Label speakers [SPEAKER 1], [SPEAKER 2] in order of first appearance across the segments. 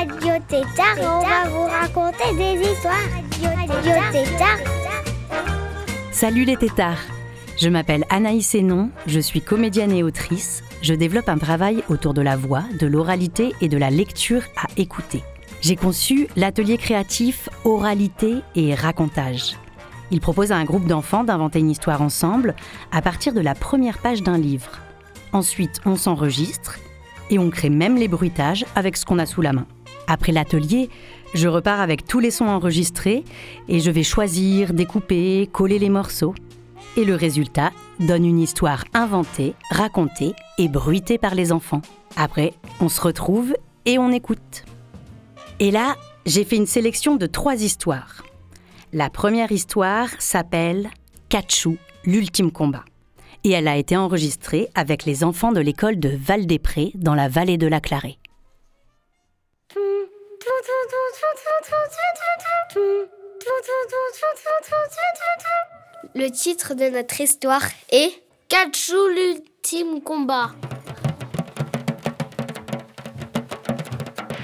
[SPEAKER 1] Radio Tétard on va vous raconter des histoires. Radio Tétard.
[SPEAKER 2] Salut les tétards Je m'appelle Anaïs Hénon, je suis comédienne et autrice. Je développe un travail autour de la voix, de l'oralité et de la lecture à écouter. J'ai conçu l'atelier créatif Oralité et Racontage. Il propose à un groupe d'enfants d'inventer une histoire ensemble à partir de la première page d'un livre. Ensuite, on s'enregistre et on crée même les bruitages avec ce qu'on a sous la main. Après l'atelier, je repars avec tous les sons enregistrés et je vais choisir, découper, coller les morceaux. Et le résultat donne une histoire inventée, racontée et bruitée par les enfants. Après, on se retrouve et on écoute. Et là, j'ai fait une sélection de trois histoires. La première histoire s'appelle Kachou, l'ultime combat. Et elle a été enregistrée avec les enfants de l'école de Val-des-Prés dans la vallée de la Clarée.
[SPEAKER 3] Le titre de notre histoire est Kachou l'ultime combat.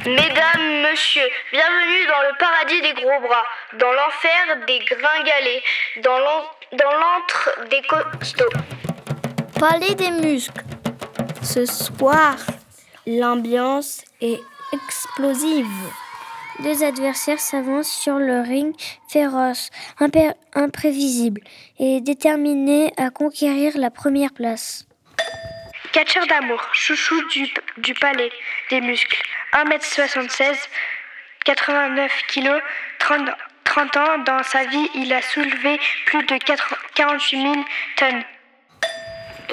[SPEAKER 4] Mesdames, messieurs, bienvenue dans le paradis des gros bras, dans l'enfer des gringalets, dans l'antre des costauds.
[SPEAKER 3] Palais des muscles. Ce soir, l'ambiance est explosive.
[SPEAKER 1] Deux adversaires s'avancent sur le ring féroce, imprévisible et déterminés à conquérir la première place.
[SPEAKER 4] Catcheur d'amour, chouchou du, du palais des muscles, 1m76, 89 kg, 30, 30 ans. Dans sa vie, il a soulevé plus de 4 48 000 tonnes.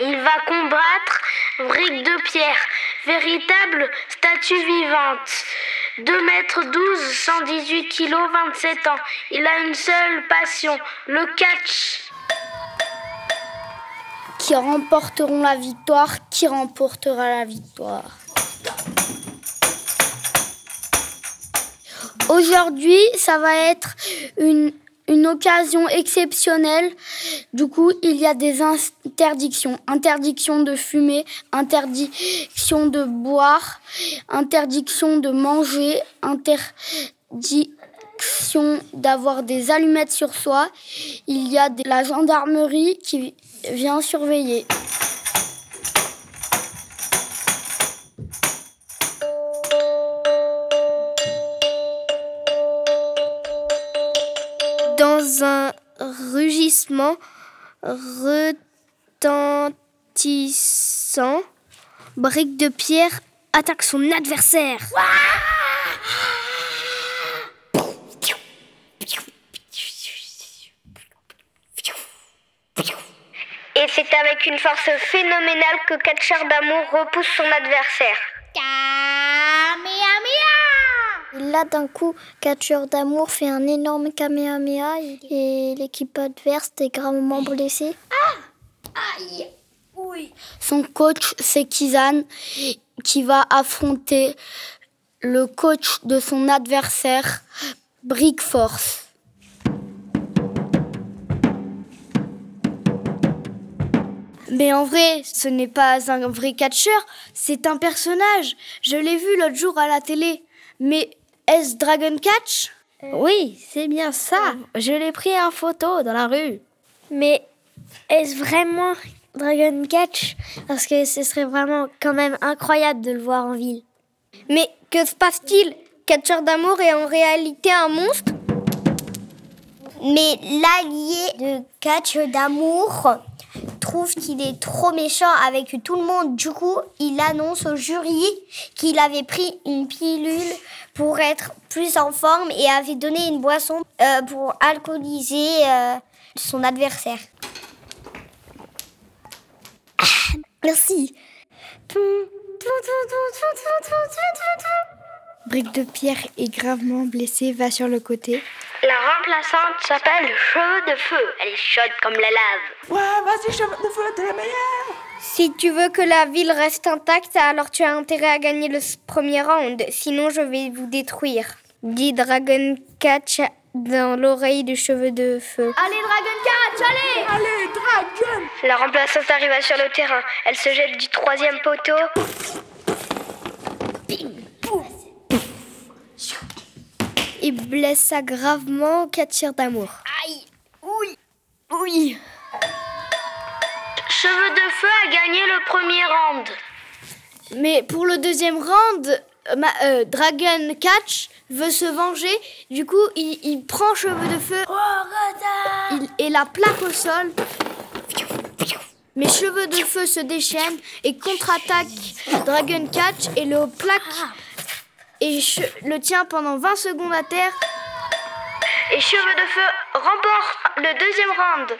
[SPEAKER 4] Il va combattre Brique de Pierre, véritable statue vivante. 2 mètres 12, 118 kg, 27 ans. Il a une seule passion, le catch.
[SPEAKER 3] Qui remporteront la victoire Qui remportera la victoire? Aujourd'hui, ça va être une, une occasion exceptionnelle. Du coup, il y a des interdictions. Interdiction de fumer, interdiction de boire, interdiction de manger, interdiction d'avoir des allumettes sur soi. Il y a de la gendarmerie qui vient surveiller. Retentissant, Brique de Pierre attaque son adversaire.
[SPEAKER 4] Et c'est avec une force phénoménale que Catcheur d'amour repousse son adversaire.
[SPEAKER 1] Là, d'un coup, catcheur d'amour fait un énorme kamehameha et l'équipe adverse est gravement blessée.
[SPEAKER 3] Son coach, c'est Kizan, qui va affronter le coach de son adversaire, Brick Force. Mais en vrai, ce n'est pas un vrai catcheur, c'est un personnage. Je l'ai vu l'autre jour à la télé. Mais est-ce Dragon Catch
[SPEAKER 1] Oui, c'est bien ça.
[SPEAKER 3] Je l'ai pris en photo dans la rue.
[SPEAKER 1] Mais est-ce vraiment Dragon Catch? Parce que ce serait vraiment quand même incroyable de le voir en ville.
[SPEAKER 3] Mais que se passe-t-il? Catcheur d'amour est en réalité un monstre?
[SPEAKER 1] Mais l'allié de catch d'amour trouve qu'il est trop méchant avec tout le monde. Du coup, il annonce au jury qu'il avait pris une pilule pour être plus en forme et avait donné une boisson euh, pour alcooliser euh, son adversaire. Ah, merci.
[SPEAKER 5] Brique de pierre est gravement blessée, va sur le côté.
[SPEAKER 4] La remplaçante s'appelle Cheveux de Feu. Elle est chaude comme la lave.
[SPEAKER 6] Ouais, vas-y, Cheveux de Feu, t'es la meilleure.
[SPEAKER 7] Si tu veux que la ville reste intacte, alors tu as intérêt à gagner le premier round. Sinon, je vais vous détruire. Dit Dragon Catch dans l'oreille du cheveu de feu.
[SPEAKER 5] Allez, Dragon Catch, allez
[SPEAKER 6] Allez, Dragon
[SPEAKER 4] La remplaçante arriva sur le terrain. Elle se jette du troisième poteau.
[SPEAKER 7] Et blessa gravement Catcher d'amour.
[SPEAKER 5] Aïe Oui Oui
[SPEAKER 4] Cheveux de Feu a gagné le premier round.
[SPEAKER 5] Mais pour le deuxième round, ma, euh, Dragon Catch veut se venger. Du coup, il, il prend Cheveux de Feu il, et la plaque au sol. Mais Cheveux de Feu se déchaîne et contre-attaque Dragon Catch et le plaque et le tient pendant 20 secondes à terre.
[SPEAKER 4] Et Cheveux de Feu remporte le deuxième round.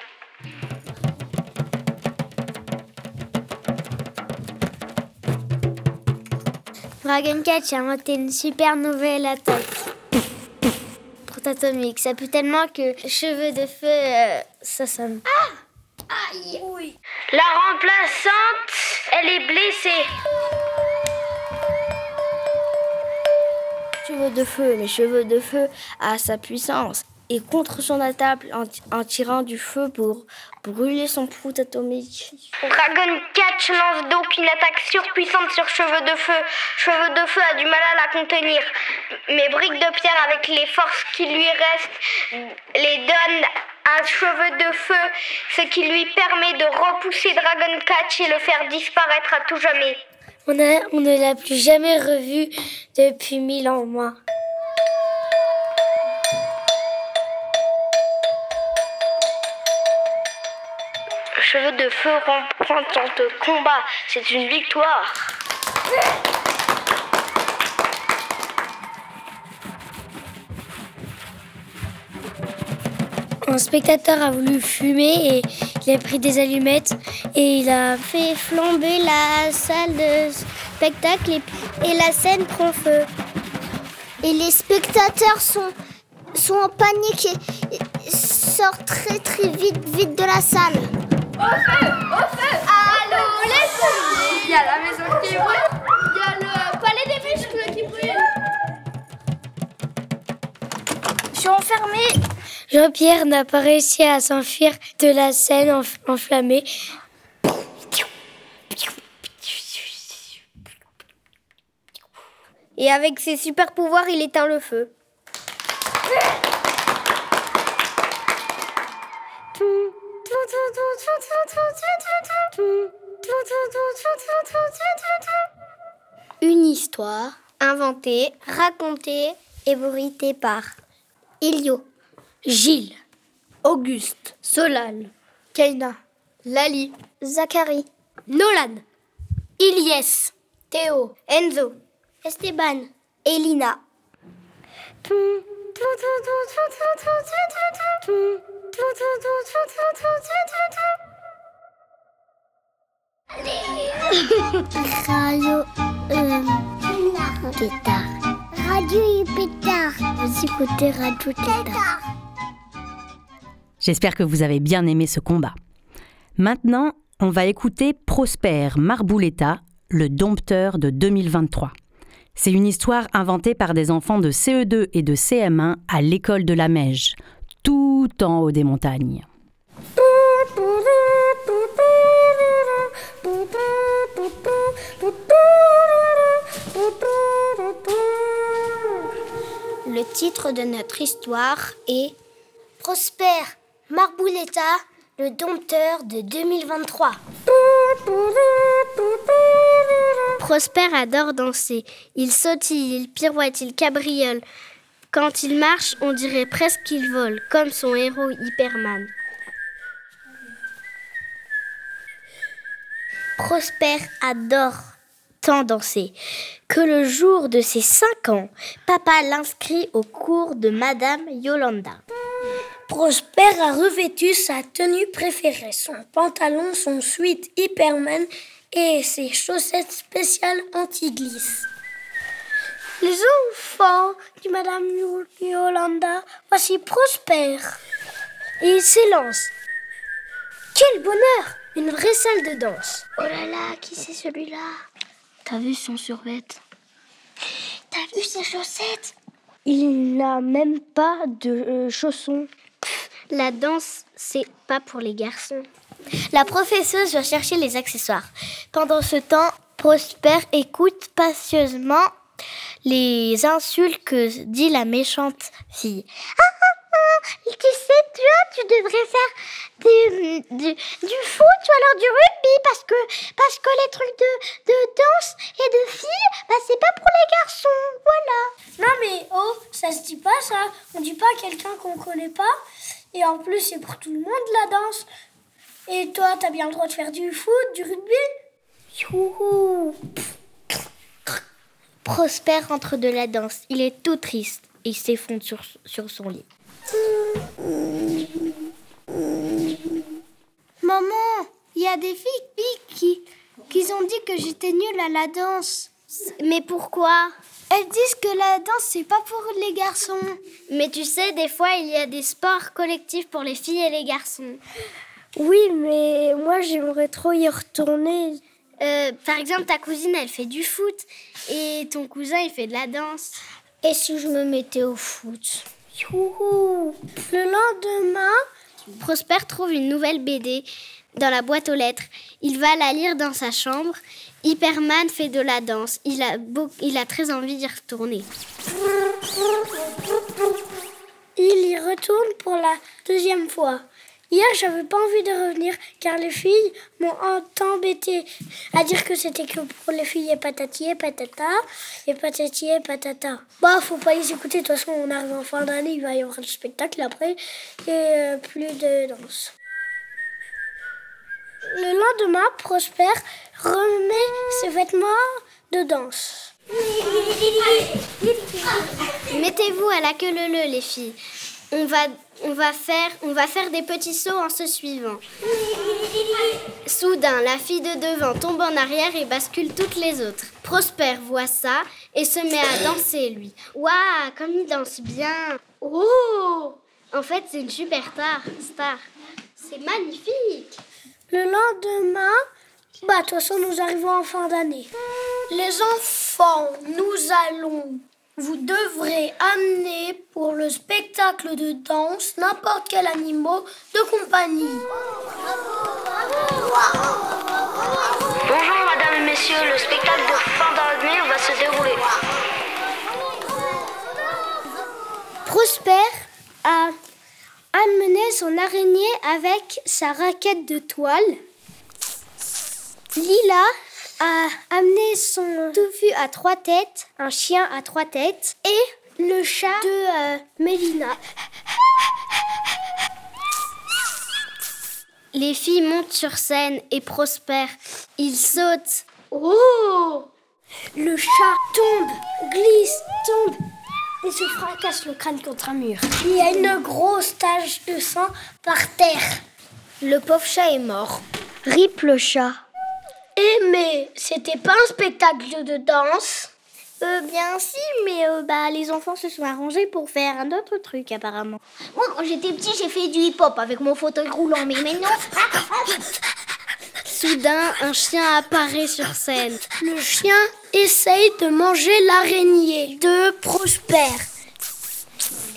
[SPEAKER 7] Dragon Catch a inventé une super nouvelle attaque. Protatomique. Ça pue tellement que cheveux de feu, euh, ça sonne.
[SPEAKER 4] La remplaçante, elle est blessée.
[SPEAKER 5] Cheveux de feu, mais cheveux de feu a sa puissance. Et contre son attaque en, tirant du feu pour brûler son prout atomique.
[SPEAKER 4] Dragon Catch lance donc une attaque surpuissante sur Cheveux de Feu. Cheveux de Feu a du mal à la contenir. Mais Brique de Pierre, avec les forces qui lui restent, les donne à Cheveux de Feu, ce qui lui permet de repousser Dragon Catch et le faire disparaître à tout jamais.
[SPEAKER 7] On, a, on ne l'a plus jamais revu depuis mille ans, moi.
[SPEAKER 4] Cheveux de Feu reprend son combat. C'est une victoire.
[SPEAKER 7] Un spectateur a voulu fumer et il a pris des allumettes et il a fait flamber la salle de spectacle et, et la scène prend feu. Et les spectateurs sont, sont en panique et, et sortent très très vite vite de la salle. Jean-Pierre n'a pas réussi à s'enfuir de la scène enf- enflammée. Et avec ses super pouvoirs, il éteint le feu. Une histoire inventée, racontée et bruitée par Ilio.
[SPEAKER 5] Gilles, Auguste, Solal, Kaina, Lali,
[SPEAKER 7] Zachary,
[SPEAKER 5] Nolan, Ilyes, Théo,
[SPEAKER 7] Enzo, Esteban, Elina. Radio euh. Radio Pétard. Vous écoutez Radio Tétard.
[SPEAKER 2] J'espère que vous avez bien aimé ce combat. Maintenant, on va écouter Prosper Marbouletta, le dompteur de 2023. C'est une histoire inventée par des enfants de CE2 et de CM1 à l'école de la Meige, tout en haut des montagnes.
[SPEAKER 7] Le titre de notre histoire est Prosper Marbouletta, le dompteur de 2023. Prosper adore danser. Il sautille, il pirouette, il cabriole. Quand il marche, on dirait presque qu'il vole, comme son héros Hyperman. Prosper adore tant danser que le jour de ses 5 ans, papa l'inscrit au cours de Madame Yolanda.
[SPEAKER 8] Prosper a revêtu sa tenue préférée, son pantalon, son sweat Hyperman et ses chaussettes spéciales anti-glisse. Les enfants, dit Madame Yolanda, voici Prosper. Et il s'élance. Quel bonheur Une vraie salle de danse.
[SPEAKER 7] Oh là là, qui c'est celui-là?
[SPEAKER 3] T'as vu son survêt?
[SPEAKER 7] T'as vu ses chaussettes?
[SPEAKER 8] Il n'a même pas de euh, chaussons.
[SPEAKER 7] La danse, c'est pas pour les garçons. La professeuse va chercher les accessoires. Pendant ce temps, Prosper écoute patieusement les insultes que dit la méchante fille. Ah, ah, ah, tu sais, toi, tu devrais faire du, foot ou alors du rugby parce que, parce que les trucs de, de danse et de filles, bah, c'est pas pour les garçons. Voilà.
[SPEAKER 8] Non mais oh, ça se dit pas ça. On dit pas à quelqu'un qu'on connaît pas. Et en plus, c'est pour tout le monde la danse. Et toi, t'as bien le droit de faire du foot, du rugby
[SPEAKER 7] Youhou Prosper entre de la danse. Il est tout triste et il s'effondre sur, sur son lit.
[SPEAKER 3] Maman, il y a des filles qui, qui ont dit que j'étais nulle à la danse.
[SPEAKER 7] Mais pourquoi?
[SPEAKER 3] Elles disent que la danse, c'est pas pour les garçons.
[SPEAKER 7] Mais tu sais, des fois, il y a des sports collectifs pour les filles et les garçons.
[SPEAKER 8] Oui, mais moi, j'aimerais trop y retourner.
[SPEAKER 7] Euh, par exemple, ta cousine, elle fait du foot et ton cousin, il fait de la danse.
[SPEAKER 8] Et si je me mettais au foot? Youhou Le lendemain,
[SPEAKER 7] Prosper trouve une nouvelle BD dans la boîte aux lettres. Il va la lire dans sa chambre. Hyperman fait de la danse. Il a, beau- il a très envie d'y retourner.
[SPEAKER 8] il y retourne pour la deuxième fois. Hier, j'avais pas envie de revenir car les filles m'ont embêté à dire que c'était que pour les filles et patati et patata et patati et patata. Bah, faut pas les écouter. De toute façon, on arrive en fin d'année, il va y avoir le spectacle après et euh, plus de danse. Le lendemain, Prosper remet ses vêtements de danse.
[SPEAKER 7] Mettez-vous à la queue leu les filles. On va, on, va faire, on va faire des petits sauts en se suivant. Soudain, la fille de devant tombe en arrière et bascule toutes les autres. Prosper voit ça et se met à danser, lui. Waouh, comme il danse bien. Oh En fait, c'est une super star. star. C'est magnifique.
[SPEAKER 8] Le lendemain, bah, de toute façon, nous arrivons en fin d'année. Les enfants, nous allons. Vous devrez amener pour le spectacle de danse n'importe quel animal de compagnie.
[SPEAKER 9] Bonjour madame et messieurs, le spectacle de fin d'année va se dérouler.
[SPEAKER 3] Prosper a amené son araignée avec sa raquette de toile. Lila a amené son touffu à trois têtes, un chien à trois têtes et le chat de euh, Mélina.
[SPEAKER 7] Les filles montent sur scène et Prosper. Il saute.
[SPEAKER 8] Oh Le chat tombe, glisse, tombe et se fracasse le crâne contre un mur. Il y a une grosse tache de sang par terre.
[SPEAKER 7] Le pauvre chat est mort.
[SPEAKER 3] Rip le chat.
[SPEAKER 8] Eh mais c'était pas un spectacle de danse?
[SPEAKER 7] Euh, bien si, mais euh, bah, les enfants se sont arrangés pour faire un autre truc apparemment. Moi, quand j'étais petit, j'ai fait du hip-hop avec mon fauteuil roulant, mais maintenant... Soudain, un chien apparaît sur scène.
[SPEAKER 8] Le chien essaye de manger l'araignée de Prosper.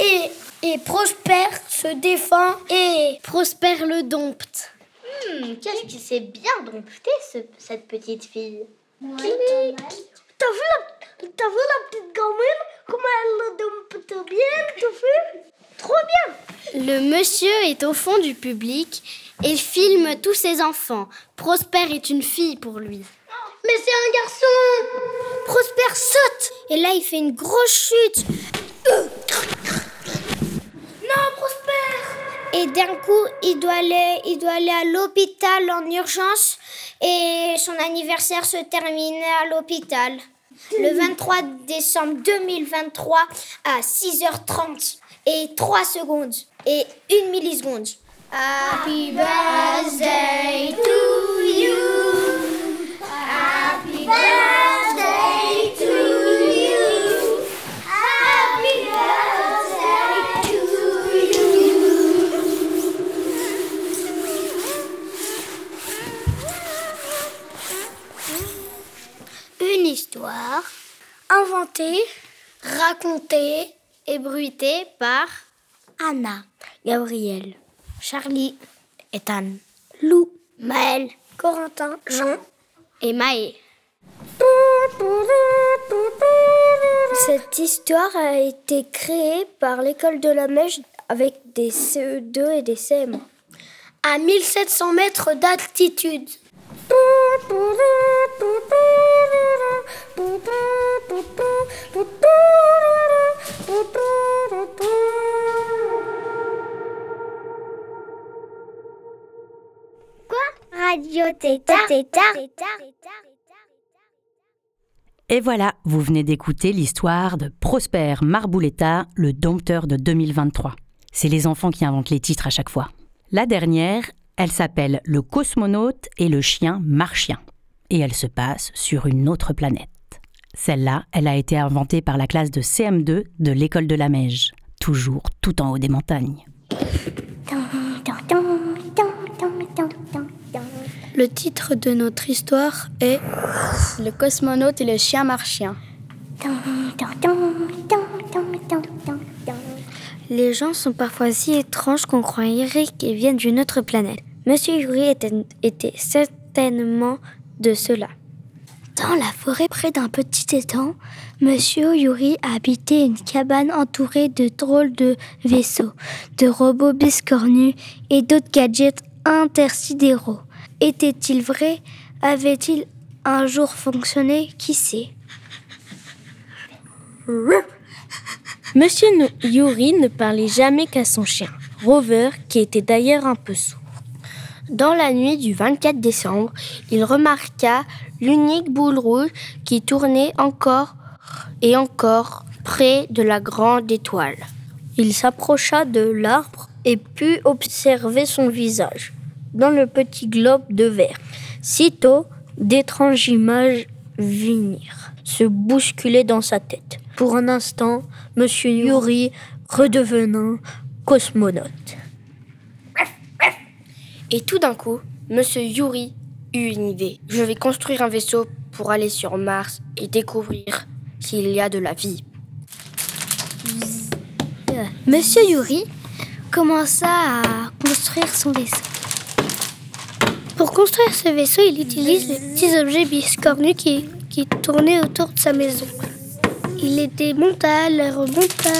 [SPEAKER 8] Et, et Prosper se défend et
[SPEAKER 7] Prosper le dompte. Hmm, qu'est-ce qui s'est bien dompté, ce- cette petite fille
[SPEAKER 8] T'as vu, la, t'as vu la petite gamine? Comment elle le dompte bien, t'as vu? Trop bien
[SPEAKER 7] Le monsieur est au fond du public et filme tous ses enfants. Prosper est une fille pour lui.
[SPEAKER 8] Mais c'est un garçon
[SPEAKER 3] Prosper saute et là il fait une grosse chute.
[SPEAKER 8] Non, Prosper
[SPEAKER 3] Et d'un coup, il doit aller, il doit aller à l'hôpital en urgence et son anniversaire se termine à l'hôpital. Le 23 décembre 2023 à 6h30 et 3 secondes et 1 milliseconde. Happy birthday to you. Une histoire
[SPEAKER 8] inventée,
[SPEAKER 7] racontée et bruitée par
[SPEAKER 8] Anna,
[SPEAKER 7] Gabriel, Charlie, Ethan,
[SPEAKER 8] Lou,
[SPEAKER 7] Maël,
[SPEAKER 8] Corentin, Jean mmh.
[SPEAKER 7] et Maë.
[SPEAKER 8] Cette histoire a été créée par l'école de la Mèche avec des CE2 et des CM1 à 1700 mètres d'altitude.
[SPEAKER 7] Radio Tétard.
[SPEAKER 2] Et voilà, vous venez d'écouter l'histoire de Prosper Marbouletta, le dompteur de 2023. C'est les enfants qui inventent les titres à chaque fois. La dernière, elle s'appelle Le cosmonaute et le chien marchien. Et elle se passe sur une autre planète. Celle-là, elle a été inventée par la classe de CM2 de l'école de la Meige, toujours tout en haut des montagnes.
[SPEAKER 3] Le titre de notre histoire est Le cosmonaute et le chien marchien.
[SPEAKER 10] Les gens sont parfois si étranges qu'on croirait qu'ils viennent d'une autre planète. Monsieur Yuri était, certainement de ceux-là. Dans la forêt près d'un petit étang, Monsieur Yuri habitait une cabane entourée de drôles de vaisseaux, de robots biscornus et d'autres gadgets intersidéraux. Était-il vrai? Avait-il un jour fonctionné? Qui sait?
[SPEAKER 4] Monsieur Yuri ne parlait jamais qu'à son chien, Rover, qui était d'ailleurs un peu sourd. Dans la nuit du 24 décembre, il remarqua l'unique boule rouge qui tournait encore et encore près de la grande étoile. Il s'approcha de l'arbre et put observer son visage dans le petit globe de verre. Sitôt, d'étranges images vinrent se bousculer dans sa tête. Pour un instant, Monsieur Yuri redevenant cosmonaute. Et tout d'un coup, Monsieur Yuri eut une idée. Je vais construire un vaisseau pour aller sur Mars et découvrir s'il y a de la vie.
[SPEAKER 10] Monsieur Yuri commença à construire son vaisseau?
[SPEAKER 8] Pour construire ce vaisseau, il utilise les petits objets biscornus qui, qui tournaient autour de sa maison. Il les démonta, les remonta.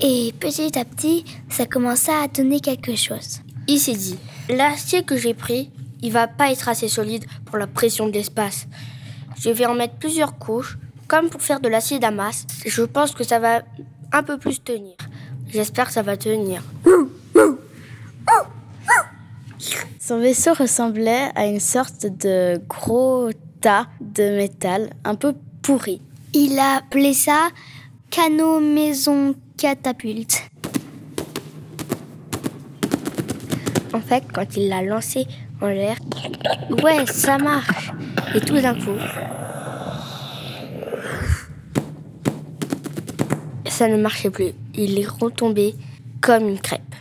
[SPEAKER 10] Et petit à petit, ça commença à donner quelque chose.
[SPEAKER 4] Il s'est dit, l'acier que j'ai pris, il va pas être assez solide pour la pression de l'espace. Je vais en mettre plusieurs couches, comme pour faire de l'acier damas. Je pense que ça va un peu plus tenir. J'espère que ça va tenir.
[SPEAKER 3] Son vaisseau ressemblait à une sorte de gros tas de métal un peu pourri.
[SPEAKER 10] Il a appelé ça canot maison catapulte.
[SPEAKER 4] En fait, quand il l'a lancé en l'air, ouais, ça marche. Et tout d'un coup, ça ne marchait plus. Il est retombé comme une crêpe.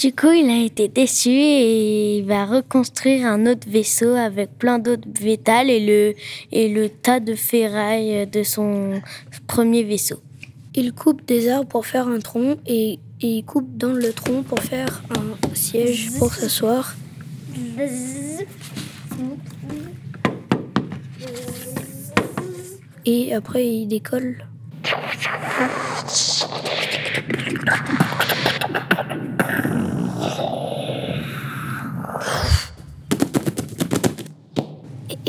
[SPEAKER 10] Du coup, il a été déçu et il va reconstruire un autre vaisseau avec plein d'autres métal et le, et le tas de ferraille de son premier vaisseau.
[SPEAKER 8] Il coupe des arbres pour faire un tronc et il coupe dans le tronc pour faire un siège pour s'asseoir. Et après, il décolle.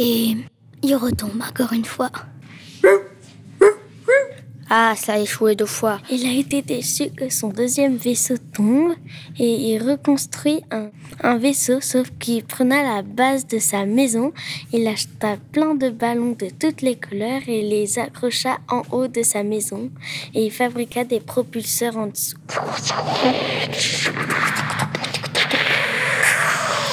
[SPEAKER 10] Et il retombe encore une fois.
[SPEAKER 4] Ah, ça a échoué deux fois.
[SPEAKER 10] Il a été déçu que son deuxième vaisseau tombe et il reconstruit un, vaisseau, sauf qu'il prenait la base de sa maison. Il acheta plein de ballons de toutes les couleurs et les accrocha en haut de sa maison et il fabriqua des propulseurs en dessous.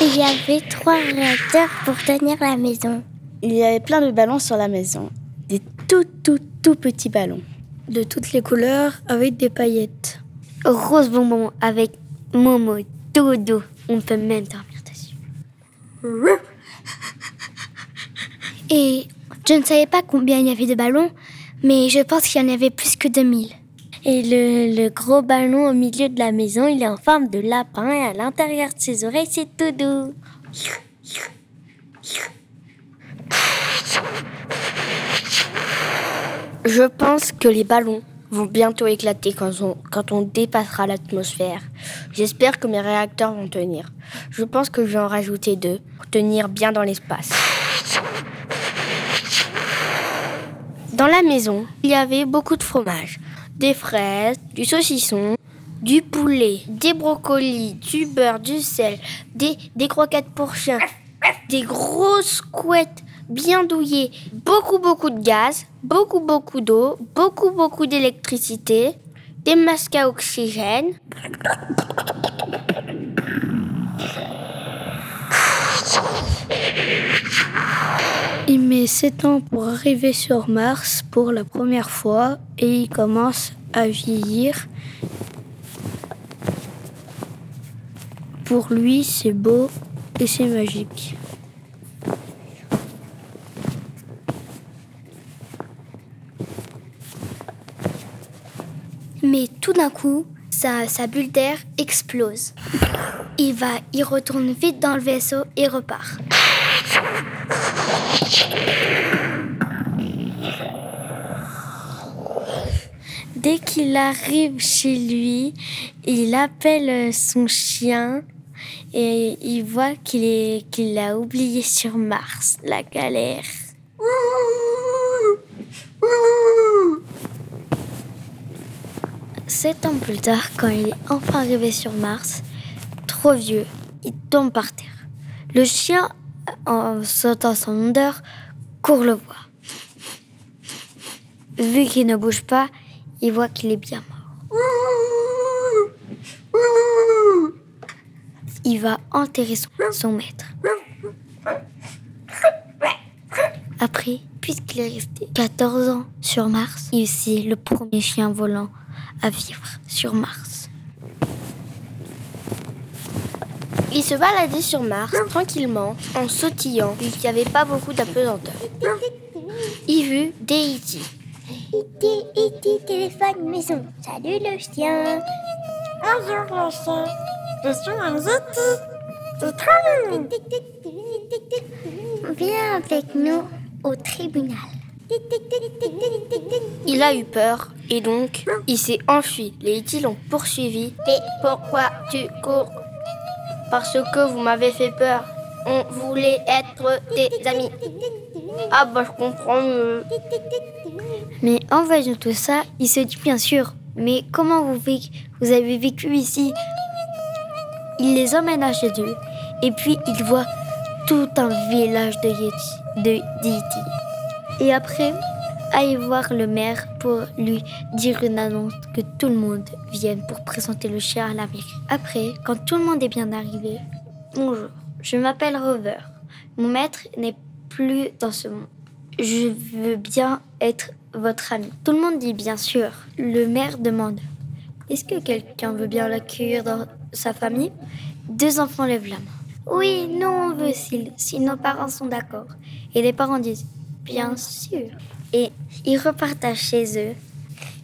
[SPEAKER 8] Il y avait trois réacteurs pour tenir la maison.
[SPEAKER 3] Il y avait plein de ballons sur la maison. Des tout, tout, tout petits ballons.
[SPEAKER 8] De toutes les couleurs avec des paillettes.
[SPEAKER 10] Rose bonbon avec Momo, Dodo. On peut même dormir dessus. Et Je ne savais pas combien il y avait de ballons, mais je pense qu'il y en avait plus que 2000.
[SPEAKER 4] Et le, le, gros ballon au milieu de la maison, il est en forme de lapin et à l'intérieur de ses oreilles, c'est tout doux. Je pense que les ballons vont bientôt éclater quand on, quand on dépassera l'atmosphère. J'espère que mes réacteurs vont tenir. Je pense que je vais en rajouter deux pour tenir bien dans l'espace. Dans la maison, il y avait beaucoup de fromage, des fraises, du saucisson, du poulet, des brocolis, du beurre, du sel, des, des croquettes pour chiens, des grosses couettes bien douillées, beaucoup beaucoup de gaz, beaucoup beaucoup d'eau, beaucoup beaucoup d'électricité, des masques à oxygène.
[SPEAKER 3] Il met 7 ans pour arriver sur Mars pour la première fois et il commence à vieillir. Pour lui, c'est beau et c'est magique.
[SPEAKER 7] Mais tout d'un coup, sa, sa bulle d'air explose. Il va, il retourne vite dans le vaisseau et repart.
[SPEAKER 4] Dès qu'il arrive chez lui, il appelle son chien et il voit qu'il l'a oublié sur Mars, la galère.
[SPEAKER 10] Sept ans plus tard, quand il est enfin arrivé sur Mars, trop vieux, il tombe par terre. Le chien, en sautant son odeur, court le voir. Vu qu'il ne bouge pas, il voit qu'il est bien mort. Il va enterrer son, maître. Après, puisqu'il est resté 14 ans sur Mars, il est le premier chien volant à vivre sur Mars.
[SPEAKER 4] Il se baladait sur Mars tranquillement, en sautillant, puisqu'il n'y avait pas beaucoup d'apesanteur. Il vit des E.T.
[SPEAKER 7] E.T. E.T. téléphone maison. Salut le chien.
[SPEAKER 11] Bonjour le chien. Je suis un E.T. C'est trop mignon.
[SPEAKER 7] Viens avec nous au tribunal.
[SPEAKER 4] Il a eu peur et donc il s'est enfui. Les E.T. l'ont poursuivi. Mais pourquoi tu cours Parce que vous m'avez fait peur. On voulait être des amis. Ah bah je comprends.
[SPEAKER 10] Mais en voyant tout ça, il se dit bien sûr, mais comment vous, avez vécu ici? Il les emmène à chez eux et puis il voit tout un village de Yeti. Et après, aller voir le maire pour lui dire une annonce que tout le monde vienne pour présenter le chien à la mairie. Après, quand tout le monde est bien arrivé, bonjour, je m'appelle Rover. Mon maître n'est plus dans ce monde. Je veux bien être votre ami. Tout le monde dit bien sûr. Le maire demande Est-ce que quelqu'un veut bien l'accueillir dans sa famille? Deux enfants lèvent la main. Oui, non, on veut si, si nos parents sont d'accord. Et les parents disent Bien sûr. Et ils repartent chez eux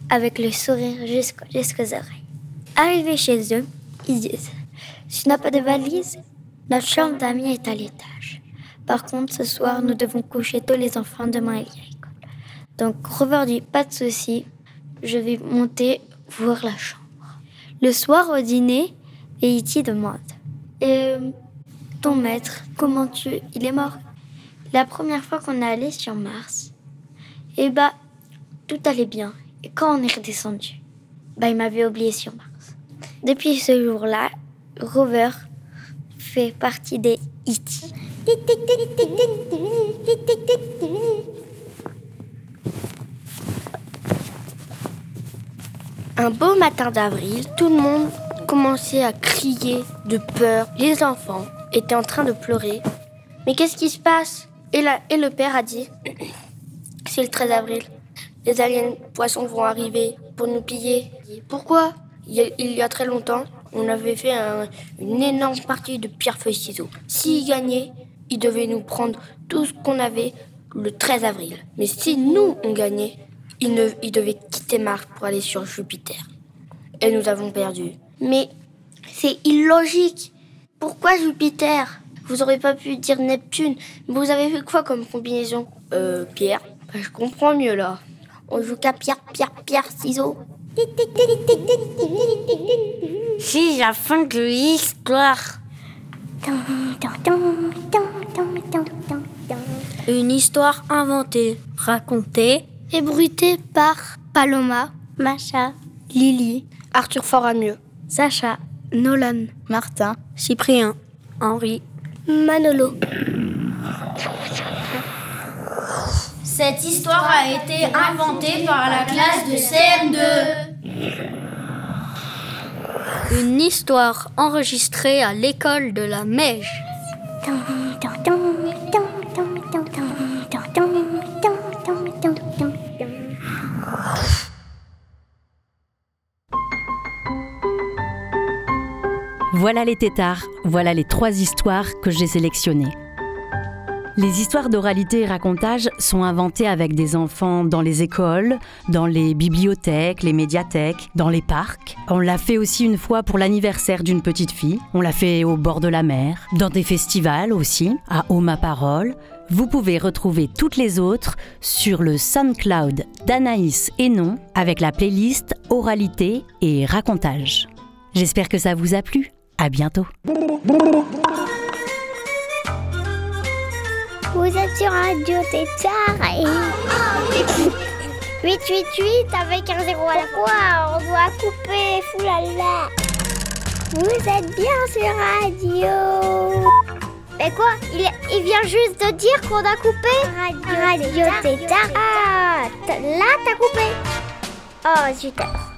[SPEAKER 10] avec le sourire jusqu'aux oreilles. Arrivés chez eux, ils disent Tu n'as pas de valise? Notre chambre d'amis est à l'étage. Par contre, ce soir, nous devons coucher tous les enfants demain il y a. Donc, Pas de souci, je vais monter voir la chambre. Le soir au dîner, E.T. demande Ton maître, comment tu. Il est mort? La première fois qu'on est allé sur Mars, eh bah, tout allait bien. Et quand on est redescendu, bah, il m'avait oublié sur Mars. Depuis ce jour-là, Rover fait partie des E.T.
[SPEAKER 4] Un beau matin d'avril, tout le monde commençait à crier de peur. Les enfants étaient en train de pleurer. Mais qu'est-ce qui se passe? Et, la- et le père a dit C'est le 13 avril. Les aliens poissons vont arriver pour nous piller. Pourquoi? Il y, a, très longtemps, on avait fait un- une énorme partie de pierre-feuille-ciseaux. S'ils gagnaient, ils devaient nous prendre tout ce qu'on avait le 13 avril. Mais si nous, on gagnait, ils, ne, ils devaient quitter Mars pour aller sur Jupiter. Et nous avons perdu.
[SPEAKER 10] Mais c'est illogique. Pourquoi Jupiter? Vous auriez pas pu dire Neptune. Vous avez fait quoi comme combinaison?
[SPEAKER 4] Euh, Pierre Je comprends mieux là.
[SPEAKER 10] On joue qu'à pierre, pierre, pierre, ciseaux.
[SPEAKER 12] C'est la fin de l'histoire. Une histoire inventée, racontée
[SPEAKER 10] et bruitée par Paloma,
[SPEAKER 12] Macha,
[SPEAKER 10] Lily,
[SPEAKER 4] Arthur Foramieux,
[SPEAKER 12] Sacha,
[SPEAKER 10] Nolan,
[SPEAKER 12] Martin, Cyprien, Henri,
[SPEAKER 10] Manolo.
[SPEAKER 13] Cette histoire a été inventée par la classe de CM2.
[SPEAKER 12] Une histoire enregistrée à l'école de la Meige.
[SPEAKER 2] Voilà les tétards, voilà les trois histoires que j'ai sélectionnées. Les histoires d'oralité et racontage sont inventées avec des enfants dans les écoles, dans les bibliothèques, les médiathèques, dans les parcs. On l'a fait aussi une fois pour l'anniversaire d'une petite fille. On l'a fait au bord de la mer, dans des festivals aussi, à Haut ma parole. Vous pouvez retrouver toutes les autres sur le SoundCloud d'Anaïs et Non avec la playlist Oralité et Racontage. J'espère que ça vous a plu. À bientôt.
[SPEAKER 1] Vous êtes sur Radio Tétard et... 888 avec un zéro à la fois, on doit couper, foulala. Vous êtes bien sur Radio. Mais quoi? Il, il vient juste de dire qu'on a coupé Radio, Radio Tétard. Ah, là t'as coupé. Oh zut alors.